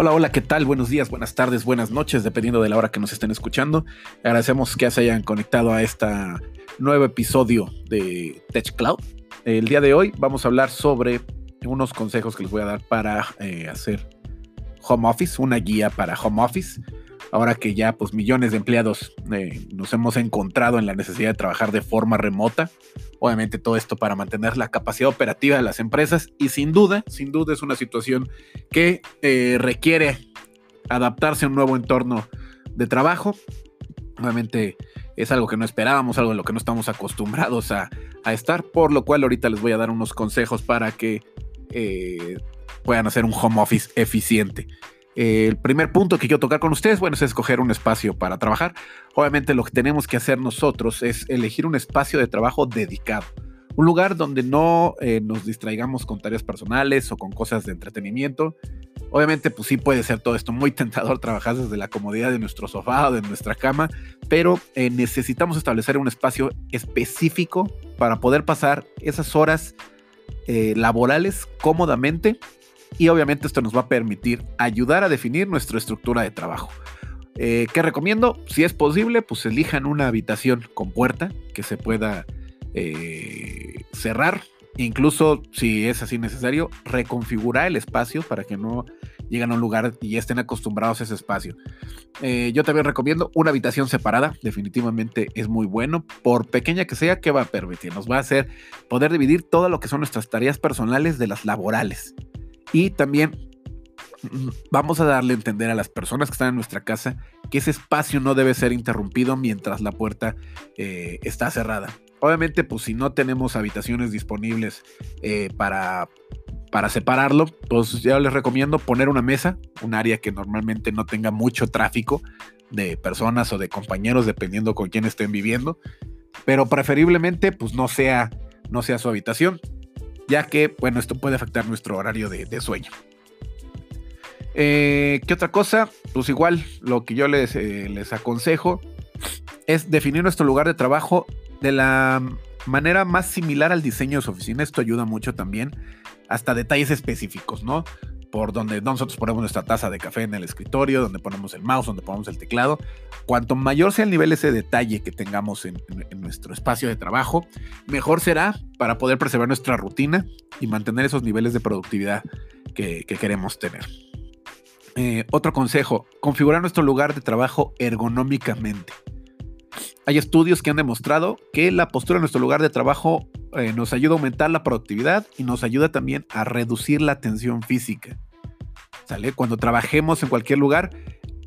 Hola, hola, ¿qué tal? Buenos días, buenas tardes, buenas noches, dependiendo de la hora que nos estén escuchando. Agradecemos que se hayan conectado a este nuevo episodio de Tech Cloud. El día de hoy vamos a hablar sobre unos consejos que les voy a dar para eh, hacer home office, una guía para home office. Ahora que ya pues millones de empleados eh, nos hemos encontrado en la necesidad de trabajar de forma remota, Obviamente todo esto para mantener la capacidad operativa de las empresas y sin duda, sin duda es una situación que eh, requiere adaptarse a un nuevo entorno de trabajo. Obviamente es algo que no esperábamos, algo en lo que no estamos acostumbrados a, estar, por lo cual ahorita les voy a dar unos consejos para que eh, puedan hacer un home office eficiente el primer punto que quiero tocar con ustedes, bueno, es escoger un espacio para trabajar. Obviamente lo que tenemos que hacer nosotros es elegir un espacio de trabajo dedicado. Un lugar donde no eh, nos distraigamos con tareas personales o con cosas de entretenimiento. Obviamente, pues sí puede ser todo esto muy tentador trabajar desde la comodidad de nuestro sofá o de nuestra cama, pero eh, necesitamos establecer un espacio específico para poder pasar esas horas eh, laborales cómodamente y obviamente esto nos va a permitir ayudar a definir nuestra estructura de trabajo. Eh, ¿Qué recomiendo? Si es posible, pues elijan una habitación con puerta que se pueda eh, cerrar. Incluso si es así necesario, reconfigurar el espacio para que no lleguen a un lugar y estén acostumbrados a ese espacio. Eh, yo también recomiendo una habitación separada, definitivamente es muy bueno, por pequeña que sea, que va a permitir? Nos va a hacer poder dividir todo lo que son nuestras tareas personales de las laborales. Y también mm, vamos a darle a entender a las personas que están en nuestra casa que ese espacio no debe ser interrumpido mientras la puerta eh, está cerrada. Obviamente, pues si no tenemos habitaciones disponibles eh, para, para separarlo, pues ya les recomiendo poner una mesa, un área que normalmente no tenga mucho tráfico de personas o de compañeros, dependiendo con quién estén viviendo, pero preferiblemente pues no sea, no sea su habitación ya que, bueno, esto puede afectar nuestro horario de, sueño. Eh, ¿Qué otra cosa? Pues igual, lo que yo les, eh, les aconsejo es definir nuestro lugar de trabajo de la manera más similar al diseño de su oficina. Esto ayuda mucho también, hasta detalles específicos, ¿no? Por donde nosotros ponemos nuestra taza de café en el escritorio, donde ponemos el mouse, donde ponemos el teclado. Cuanto mayor sea el nivel ese detalle que tengamos en, nuestro espacio de trabajo, mejor será para poder preservar nuestra rutina y mantener esos niveles de productividad que, queremos tener. Eh, otro consejo, configurar nuestro lugar de trabajo ergonómicamente. Hay estudios que han demostrado que la postura de nuestro lugar de trabajo eh, nos ayuda a aumentar la productividad y nos ayuda también a reducir la tensión física. ¿Sale? Cuando trabajemos en cualquier lugar,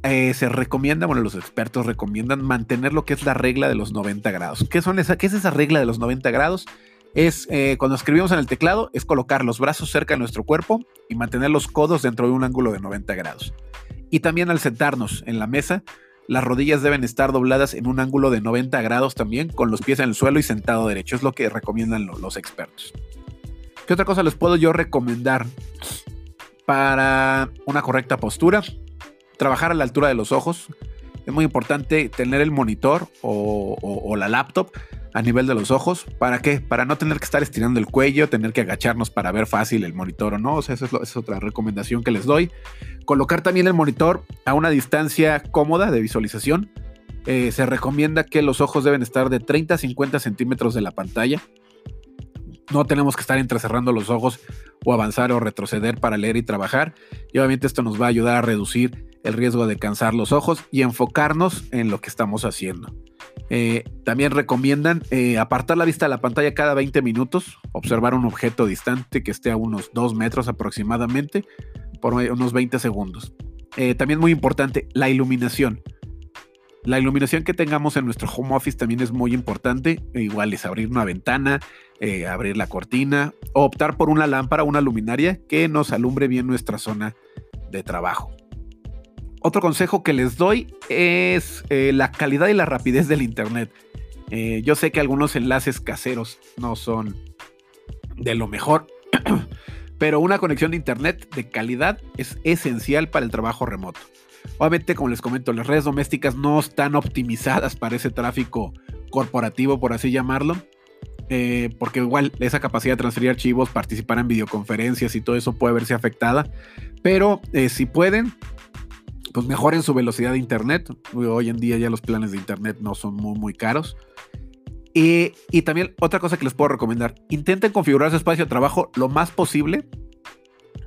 eh, se recomienda, bueno, los expertos recomiendan mantener lo que es la regla de los 90 grados. ¿Qué, son esa, qué es esa regla de los 90 grados? Es eh, cuando escribimos en el teclado, es colocar los brazos cerca de nuestro cuerpo y mantener los codos dentro de un ángulo de 90 grados. Y también al sentarnos en la mesa, las rodillas deben estar dobladas en un ángulo de 90 grados también, con los pies en el suelo y sentado derecho. Es lo que recomiendan los expertos. ¿Qué otra cosa les puedo yo recomendar para una correcta postura? Trabajar a la altura de los ojos. Es muy importante tener el monitor o la laptop a nivel de los ojos. ¿Para qué? Para no tener que estar estirando el cuello, tener que agacharnos para ver fácil el monitor o no. O sea, esa es, otra recomendación que les doy. Colocar también el monitor a una distancia cómoda de visualización. Eh, se recomienda que los ojos deben estar de 30 a 50 centímetros de la pantalla. No tenemos que estar entrecerrando los ojos o avanzar o retroceder para leer y trabajar. Y obviamente esto nos va a ayudar a reducir el riesgo de cansar los ojos y enfocarnos en lo que estamos haciendo. Eh, también recomiendan eh, apartar la vista de la pantalla cada 20 minutos, observar un objeto distante que esté a unos 2 metros aproximadamente por unos 20 segundos. Eh, también muy importante, la iluminación. La iluminación que tengamos en nuestro home office también es muy importante. Igual es abrir una ventana, abrir la cortina, o optar por una lámpara, una luminaria que nos alumbre bien nuestra zona de trabajo. Otro consejo que les doy es eh, la calidad y la rapidez del Internet. Eh, yo sé que algunos enlaces caseros no son de lo mejor, pero una conexión de Internet de calidad es esencial para el trabajo remoto. Obviamente, como les comento, las redes domésticas no están optimizadas para ese tráfico corporativo, por así llamarlo. eh, porque igual esa capacidad de transferir archivos, participar en videoconferencias y todo eso puede verse afectada. Pero si pueden, pues mejoren su velocidad de internet. Hoy en día ya los planes de internet no son muy, muy caros. Y, también otra cosa que les puedo recomendar, intenten configurar su espacio de trabajo lo más posible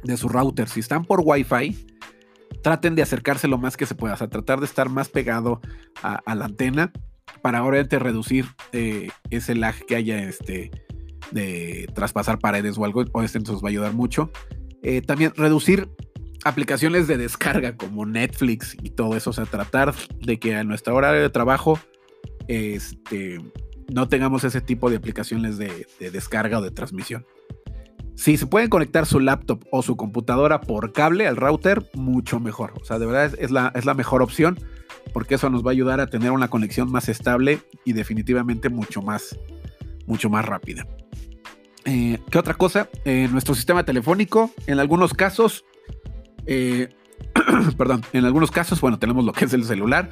de su router. Si están por Wi-Fi, traten de acercarse lo más que se pueda, o sea, tratar de estar más pegado a, la antena para obviamente reducir eh, ese lag que haya este, de traspasar paredes o algo, o este nos va a ayudar mucho. Eh, también reducir aplicaciones de descarga como Netflix y todo eso, o sea, tratar de que a nuestra hora de trabajo este, no tengamos ese tipo de aplicaciones de descarga o de transmisión. Si se pueden conectar su laptop o su computadora por cable al router, mucho mejor. O sea, de verdad es, la, es la mejor opción porque eso nos va a ayudar a tener una conexión más estable y definitivamente mucho más, mucho más rápida. Eh, ¿Qué otra cosa? Eh, nuestro sistema telefónico, en algunos casos, eh, perdón, en algunos casos, bueno, tenemos lo que es el celular.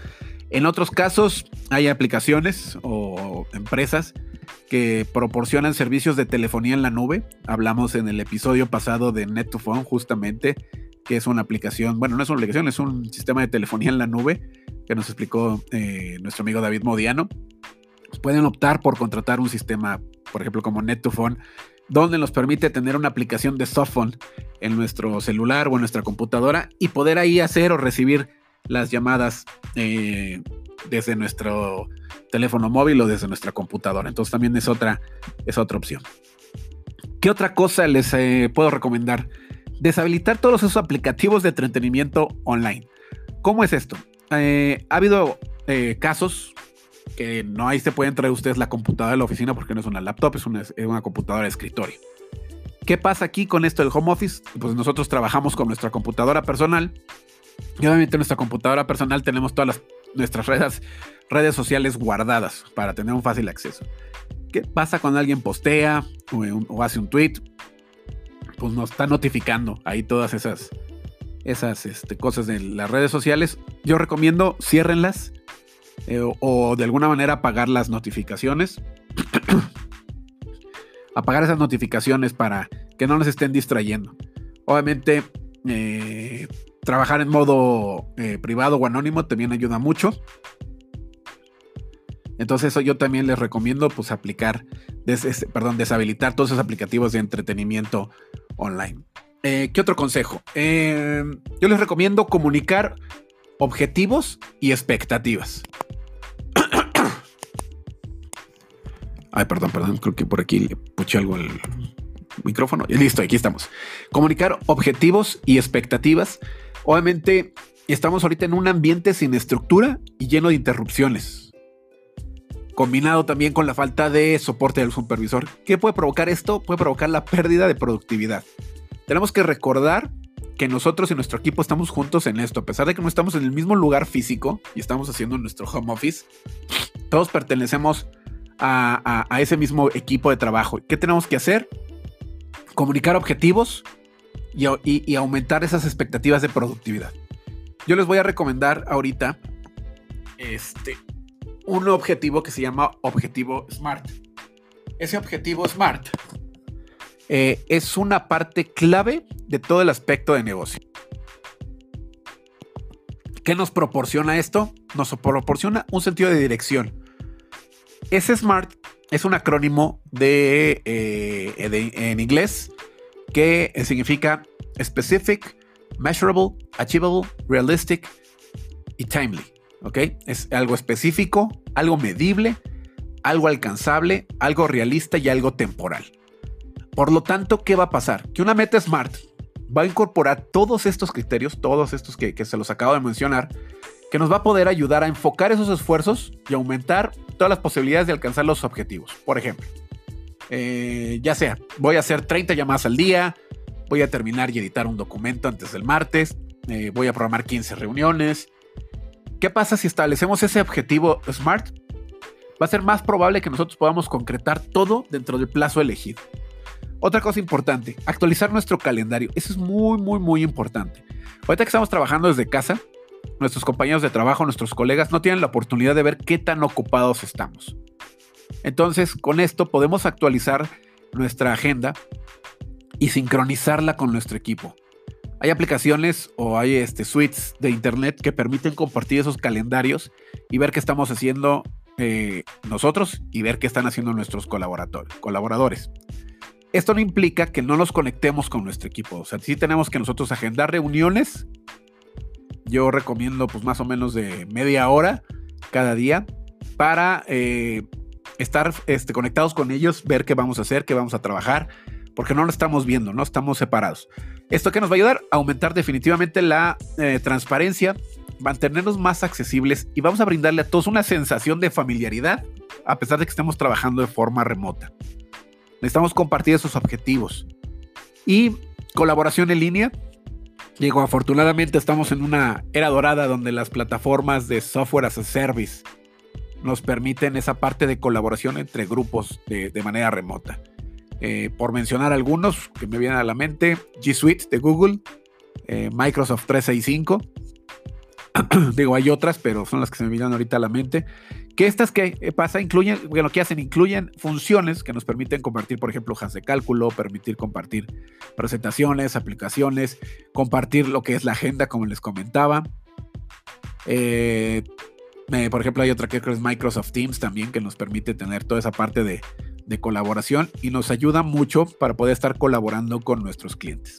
En otros casos hay aplicaciones o empresas que proporcionan servicios de telefonía en la nube. Hablamos en el episodio pasado de Net2Phone justamente, que es una aplicación, bueno, no es una aplicación, es un sistema de telefonía en la nube que nos explicó eh, nuestro amigo David Modiano. Pueden optar por contratar un sistema, por ejemplo, como Net2Phone, donde nos permite tener una aplicación de softphone en nuestro celular o en nuestra computadora y poder ahí hacer o recibir las llamadas eh, desde nuestro teléfono móvil o desde nuestra computadora. Entonces también es otra, es otra opción. ¿Qué otra cosa les eh, puedo recomendar? Deshabilitar todos esos aplicativos de entretenimiento online. ¿Cómo es esto? Eh, ha habido casos que no ahí se pueden traer ustedes la computadora de la oficina porque no es una laptop, es una, es una computadora de escritorio. ¿Qué pasa aquí con esto del home office? Pues nosotros trabajamos con nuestra computadora personal y obviamente en nuestra computadora personal tenemos todas las nuestras redes, redes sociales guardadas para tener un fácil acceso. ¿Qué pasa cuando alguien postea o, hace un tweet? Pues nos está notificando ahí todas esas, esas este, cosas de las redes sociales. Yo recomiendo ciérrenlas eh, o, de alguna manera apagar las notificaciones. apagar esas notificaciones para que no nos estén distrayendo. Obviamente, eh, trabajar en modo eh, privado o anónimo también ayuda mucho. Entonces eso yo también les recomiendo pues aplicar, perdón, deshabilitar todos esos aplicativos de entretenimiento online. ¿Qué otro consejo? Yo les recomiendo comunicar objetivos y expectativas. Ay, perdón, perdón, creo que por aquí le puché algo al micrófono. Y listo, aquí estamos. Comunicar objetivos y expectativas Obviamente, estamos ahorita en un ambiente sin estructura y lleno de interrupciones. Combinado también con la falta de soporte del supervisor. ¿Qué puede provocar esto? Puede provocar la pérdida de productividad. Tenemos que recordar que nosotros y nuestro equipo estamos juntos en esto. A pesar de que no estamos en el mismo lugar físico y estamos haciendo nuestro home office, todos pertenecemos ese mismo equipo de trabajo. ¿Qué tenemos que hacer? Comunicar objetivos, y, aumentar esas expectativas de productividad. Yo les voy a recomendar ahorita este, un objetivo que se llama objetivo SMART. Ese objetivo SMART eh, es una parte clave de todo el aspecto de negocio. ¿Qué nos proporciona esto? Nos proporciona un sentido de dirección. Ese SMART es un acrónimo de, eh, en inglés que significa specific, measurable, achievable, realistic y timely. ¿Ok? Es algo específico, algo medible, algo alcanzable, algo realista y algo temporal. Por lo tanto, ¿qué va a pasar? Que una meta SMART va a incorporar todos estos criterios, todos estos que, se los acabo de mencionar, que nos va a poder ayudar a enfocar esos esfuerzos y aumentar todas las posibilidades de alcanzar los objetivos. Por ejemplo, eh, ya sea, voy a hacer 30 llamadas al día, voy a terminar y editar un documento antes del martes, eh, voy a programar 15 reuniones. ¿Qué pasa si establecemos ese objetivo SMART? Va a ser más probable que nosotros podamos concretar todo dentro del plazo elegido. Otra cosa importante, actualizar nuestro calendario. Eso es muy, muy, muy importante. Ahorita que estamos trabajando desde casa, nuestros compañeros de trabajo, nuestros colegas no tienen la oportunidad de ver qué tan ocupados estamos. Entonces, con esto podemos actualizar nuestra agenda y sincronizarla con nuestro equipo. Hay aplicaciones o hay este, suites de internet que permiten compartir esos calendarios y ver qué estamos haciendo eh, nosotros y ver qué están haciendo nuestros colaboradores. Esto no implica que no nos conectemos con nuestro equipo. O sea, sí tenemos que nosotros agendar reuniones. Yo recomiendo pues más o menos de media hora cada día para eh, estar este, conectados con ellos, ver qué vamos a hacer, qué vamos a trabajar, porque no lo estamos viendo, no estamos separados. Esto que nos va a ayudar a aumentar definitivamente la eh, transparencia, mantenernos más accesibles y vamos a brindarle a todos una sensación de familiaridad a pesar de que estemos trabajando de forma remota. Necesitamos compartir esos objetivos. Y colaboración en línea. Digo, afortunadamente estamos en una era dorada donde las plataformas de software as a service nos permiten esa parte de colaboración entre grupos de, manera remota. Eh, por mencionar algunos que me vienen a la mente, G Suite de Google, eh, Microsoft 365. Digo, hay otras, pero son las que se me vienen ahorita a la mente. Que estas que eh, pasa incluyen, bueno, que hacen incluyen funciones que nos permiten compartir, por ejemplo, hojas de cálculo, permitir compartir presentaciones, aplicaciones, compartir lo que es la agenda, como les comentaba. Eh, por ejemplo, hay otra que es Microsoft Teams también, que nos permite tener toda esa parte de, de colaboración y nos ayuda mucho para poder estar colaborando con nuestros clientes.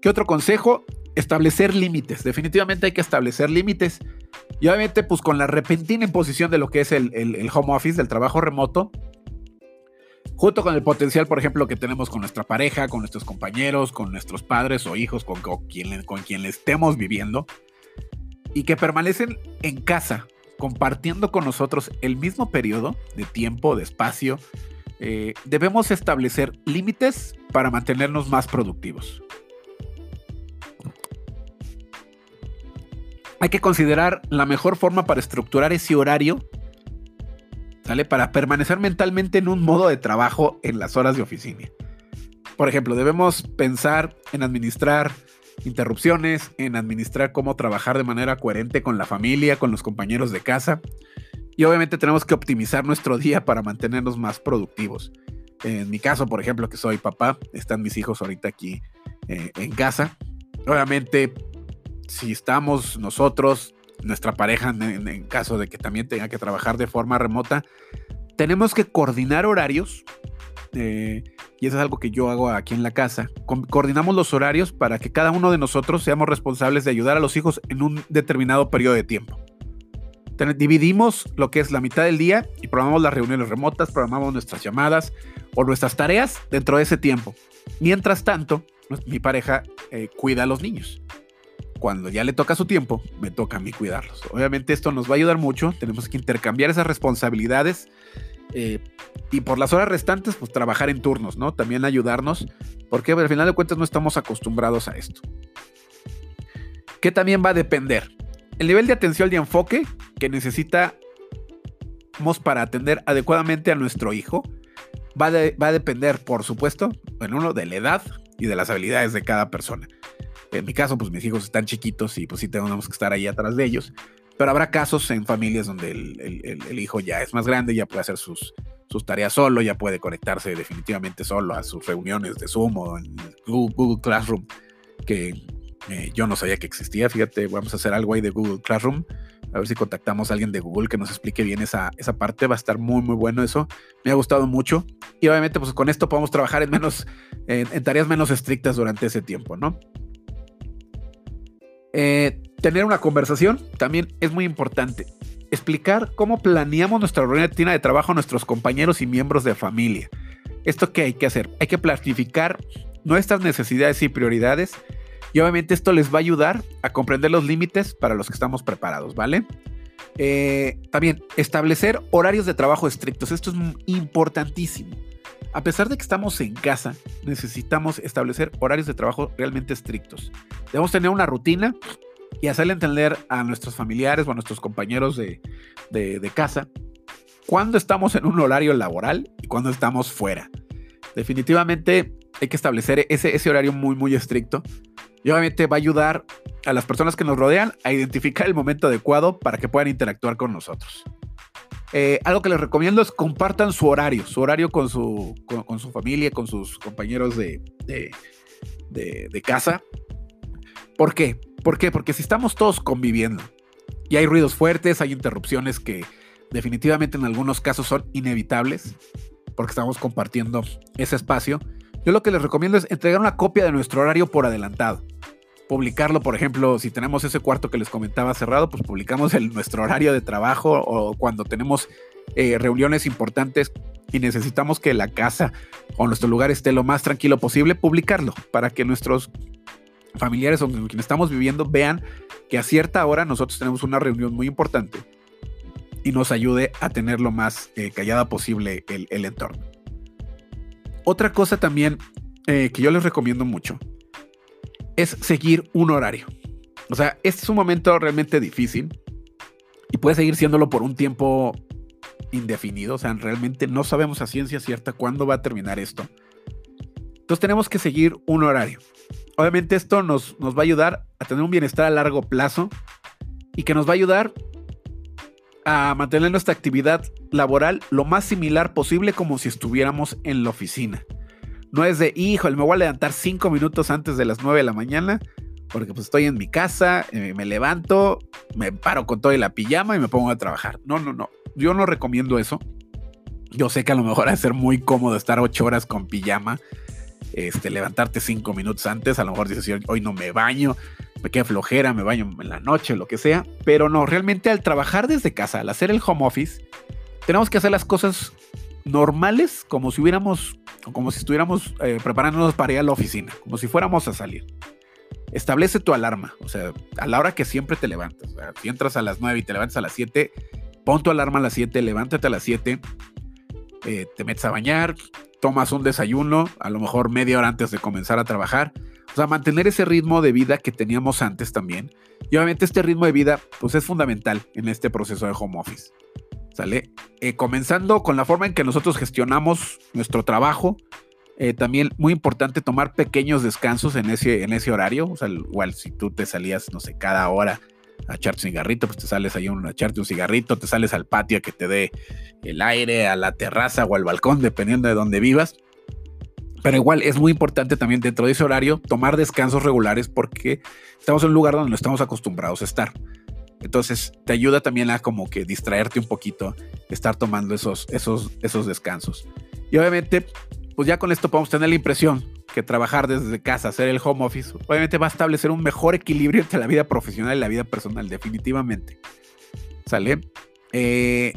¿Qué otro consejo? Establecer límites. Definitivamente hay que establecer límites y obviamente, pues con la repentina imposición de lo que es el, home office, del trabajo remoto, junto con el potencial, por ejemplo, que tenemos con nuestra pareja, con nuestros compañeros, con nuestros padres o hijos, con, quien, con quien estemos viviendo, y que permanecen en casa, compartiendo con nosotros el mismo periodo de tiempo, de espacio, eh, debemos establecer límites para mantenernos más productivos. Hay que considerar la mejor forma para estructurar ese horario, ¿sale? Para permanecer mentalmente en un modo de trabajo en las horas de oficina. Por ejemplo, debemos pensar en administrar interrupciones, en administrar cómo trabajar de manera coherente con la familia, con los compañeros de casa. Y obviamente tenemos que optimizar nuestro día para mantenernos más productivos. En mi caso, por ejemplo, que soy papá, están mis hijos ahorita aquí eh, en casa. Obviamente si estamos nosotros, nuestra pareja, en, caso de que también tenga que trabajar de forma remota, tenemos que coordinar horarios. Eh, y eso es algo que yo hago aquí en la casa. coordinamos los horarios para que cada uno de nosotros seamos responsables de ayudar a los hijos en un determinado periodo de tiempo. dividimos lo que es la mitad del día y programamos las reuniones remotas, programamos nuestras llamadas o nuestras tareas dentro de ese tiempo. Mientras tanto, mi pareja eh, cuida a los niños cuando ya le toca su tiempo, me toca a mí cuidarlos. Obviamente esto nos va a ayudar mucho, tenemos que intercambiar esas responsabilidades eh, y por las horas restantes, pues trabajar en turnos, ¿no? También ayudarnos, porque al final de cuentas no estamos acostumbrados a esto. ¿Qué también va a depender? El nivel de atención y enfoque que necesitamos para atender adecuadamente a nuestro hijo va, va a depender, por supuesto, en uno, de la edad y de las habilidades de cada persona. En mi caso, pues mis hijos están chiquitos y pues sí tenemos que estar ahí atrás de ellos. Pero habrá casos en familias donde el, hijo ya es más grande, ya puede hacer sus, tareas solo, ya puede conectarse definitivamente solo a sus reuniones de Zoom o en Google, Classroom, que eh, yo no sabía que existía. Fíjate, vamos a hacer algo ahí de Google Classroom. A ver si contactamos a alguien de Google que nos explique bien esa, esa parte. Va a estar muy, muy bueno eso. Me ha gustado mucho. Y obviamente, pues con esto podemos trabajar en menos, en tareas menos estrictas durante ese tiempo, ¿no? Eh, tener una conversación también es muy importante. Explicar cómo planeamos nuestra rutina de trabajo a nuestros compañeros y miembros de familia. ¿Esto qué hay que hacer? Hay que planificar nuestras necesidades y prioridades y obviamente esto les va a ayudar a comprender los límites para los que estamos preparados, ¿vale? Eh, también establecer horarios de trabajo estrictos. Esto es importantísimo. A pesar de que estamos en casa, necesitamos establecer horarios de trabajo realmente estrictos. Debemos tener una rutina y hacerle entender a nuestros familiares o a nuestros compañeros de, casa cuándo estamos en un horario laboral y cuándo estamos fuera. Definitivamente hay que establecer ese, ese horario muy, muy estricto y obviamente va a ayudar a las personas que nos rodean a identificar el momento adecuado para que puedan interactuar con nosotros. Eh, algo que les recomiendo es compartan su horario, su horario con su, con, su familia, con sus compañeros de, de, casa. ¿Por qué? ¿Por qué? Porque si estamos todos conviviendo y hay ruidos fuertes, hay interrupciones que definitivamente en algunos casos son inevitables, porque estamos compartiendo ese espacio, yo lo que les recomiendo es entregar una copia de nuestro horario por adelantado publicarlo, por ejemplo, si tenemos ese cuarto que les comentaba cerrado, pues publicamos el, nuestro horario de trabajo o cuando tenemos eh, reuniones importantes y necesitamos que la casa o nuestro lugar esté lo más tranquilo posible, publicarlo para que nuestros familiares o con quienes estamos viviendo vean que a cierta hora nosotros tenemos una reunión muy importante y nos ayude a tener lo más eh, callada posible el, entorno. Otra cosa también eh, que yo les recomiendo mucho es seguir un horario. O sea, este es un momento realmente difícil y puede seguir siéndolo por un tiempo indefinido. O sea, realmente no sabemos a ciencia cierta cuándo va a terminar esto. Entonces tenemos que seguir un horario. Obviamente esto nos, nos va a ayudar a tener un bienestar a largo plazo y que nos va a ayudar a mantener nuestra actividad laboral lo más similar posible como si estuviéramos en la oficina. No es de, híjole, me voy a levantar cinco minutos antes de las nueve de la mañana, porque pues estoy en mi casa, eh, me levanto, me paro con todo y la pijama y me pongo a trabajar. No, no, no. Yo no recomiendo eso. Yo sé que a lo mejor va a ser muy cómodo estar ocho horas con pijama, este, levantarte cinco minutos antes. A lo mejor dices, hoy no me baño, me queda flojera, me baño en la noche, lo que sea. Pero no, realmente al trabajar desde casa, al hacer el home office, tenemos que hacer las cosas normales, como si hubiéramos, como si estuviéramos eh, preparándonos para ir a la oficina, como si fuéramos a salir. Establece tu alarma, o sea, a la hora que siempre te levantas. si entras a las 9 y te levantas a las 7, pon tu alarma a las 7, levántate a las 7, eh, te metes a bañar, tomas un desayuno, a lo mejor media hora antes de comenzar a trabajar. O sea, mantener ese ritmo de vida que teníamos antes también. Y obviamente este ritmo de vida, pues es fundamental en este proceso de home office. ¿Sale? Eh, comenzando con la forma en que nosotros gestionamos nuestro trabajo. Eh, también muy importante tomar pequeños descansos en ese, en ese horario. O sea, igual si tú te salías, no sé, cada hora a echarte un cigarrito, pues te sales ahí a echarte un cigarrito, te sales al patio a que te dé el aire, a la terraza o al balcón, dependiendo de dónde vivas. Pero igual es muy importante también dentro de ese horario tomar descansos regulares porque estamos en un lugar donde no estamos acostumbrados a estar. Entonces te ayuda también a como que distraerte un poquito, estar tomando esos, esos, esos descansos. Y obviamente, pues ya con esto podemos tener la impresión que trabajar desde casa, hacer el home office, obviamente va a establecer un mejor equilibrio entre la vida profesional y la vida personal, definitivamente. ¿Sale? Eh,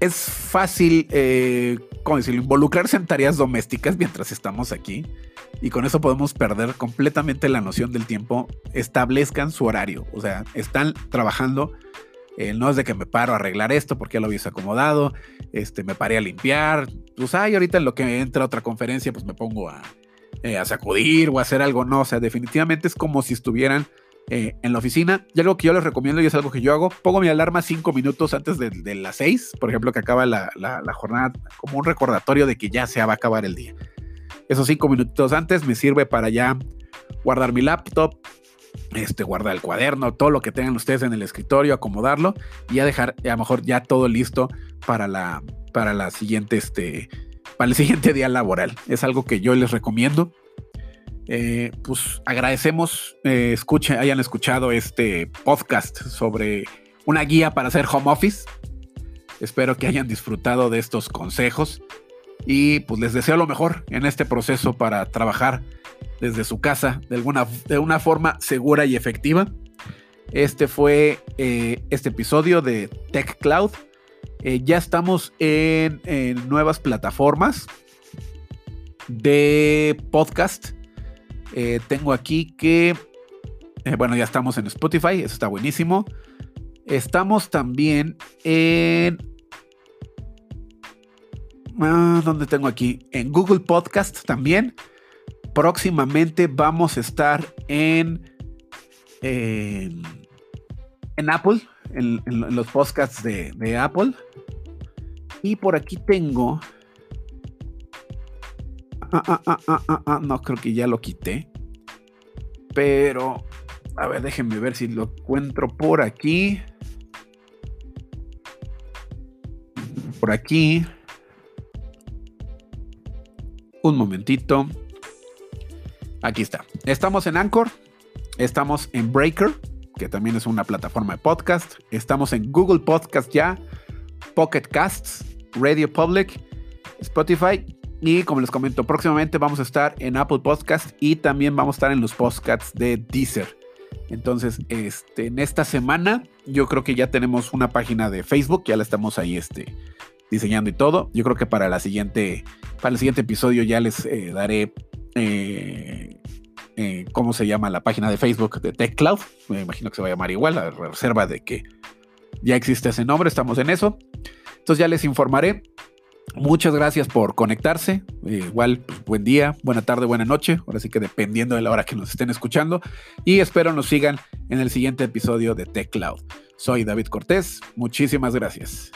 es fácil, eh, ¿cómo decirlo?, involucrarse en tareas domésticas mientras estamos aquí y con eso podemos perder completamente la noción del tiempo. Establezcan su horario, o sea, están trabajando. Eh, no es de que me paro a arreglar esto porque ya lo habías acomodado, este, me paré a limpiar, pues ay, ahorita en lo que entra otra conferencia, pues me pongo a, eh, a sacudir o a hacer algo, no, o sea, definitivamente es como si estuvieran eh, en la oficina. Y algo que yo les recomiendo y es algo que yo hago, pongo mi alarma cinco minutos antes de, las seis, por ejemplo, que acaba la, la, jornada, como un recordatorio de que ya se va a acabar el día esos cinco minutos antes me sirve para ya guardar mi laptop, este, guardar el cuaderno, todo lo que tengan ustedes en el escritorio, acomodarlo y ya dejar a lo mejor ya todo listo para la, para la siguiente, este, para el siguiente día laboral. Es algo que yo les recomiendo. Eh, pues agradecemos, eh, hayan escuchado este podcast sobre una guía para hacer home office. Espero que hayan disfrutado de estos consejos y pues les deseo lo mejor en este proceso para trabajar desde su casa de, alguna, de una forma segura y efectiva. Este fue eh, este episodio de Tech Cloud. Eh, ya estamos en, nuevas plataformas de podcast. Eh, tengo aquí que, bueno, ya estamos en Spotify, eso está buenísimo. Estamos también en ¿Dónde tengo aquí? En Google Podcast también. Próximamente vamos a estar en, en, Apple, en, los podcasts de, Apple. Y por aquí tengo. Ah, ah, no, creo que ya lo quité. Pero, a ver, déjenme ver si lo encuentro por aquí. por aquí. Un momentito. Aquí está. Estamos en Anchor. Estamos en Breaker, que también es una plataforma de podcast. Estamos en Google Podcast ya. Pocket Casts, Radio Public, Spotify. Y como les comento, próximamente vamos a estar en Apple Podcast y también vamos a estar en los podcasts de Deezer. Entonces, este, en esta semana, yo creo que ya tenemos una página de Facebook, ya la estamos ahí este, diseñando y todo. Yo creo que para la siguiente, para el siguiente episodio ya les eh, daré eh, eh, cómo se llama la página de Facebook de TechCloud. Me imagino que se va a llamar igual, a reserva de que ya existe ese nombre, estamos en eso. Entonces ya les informaré. Muchas gracias por conectarse. igual, pues, buen día, buena tarde, buena noche. Ahora sí que dependiendo de la hora que nos estén escuchando. Y espero nos sigan en el siguiente episodio de TechCloud. Soy David Cortés. Muchísimas gracias.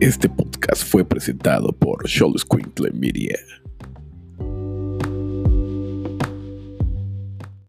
Este podcast fue presentado por Show Squinkle Media.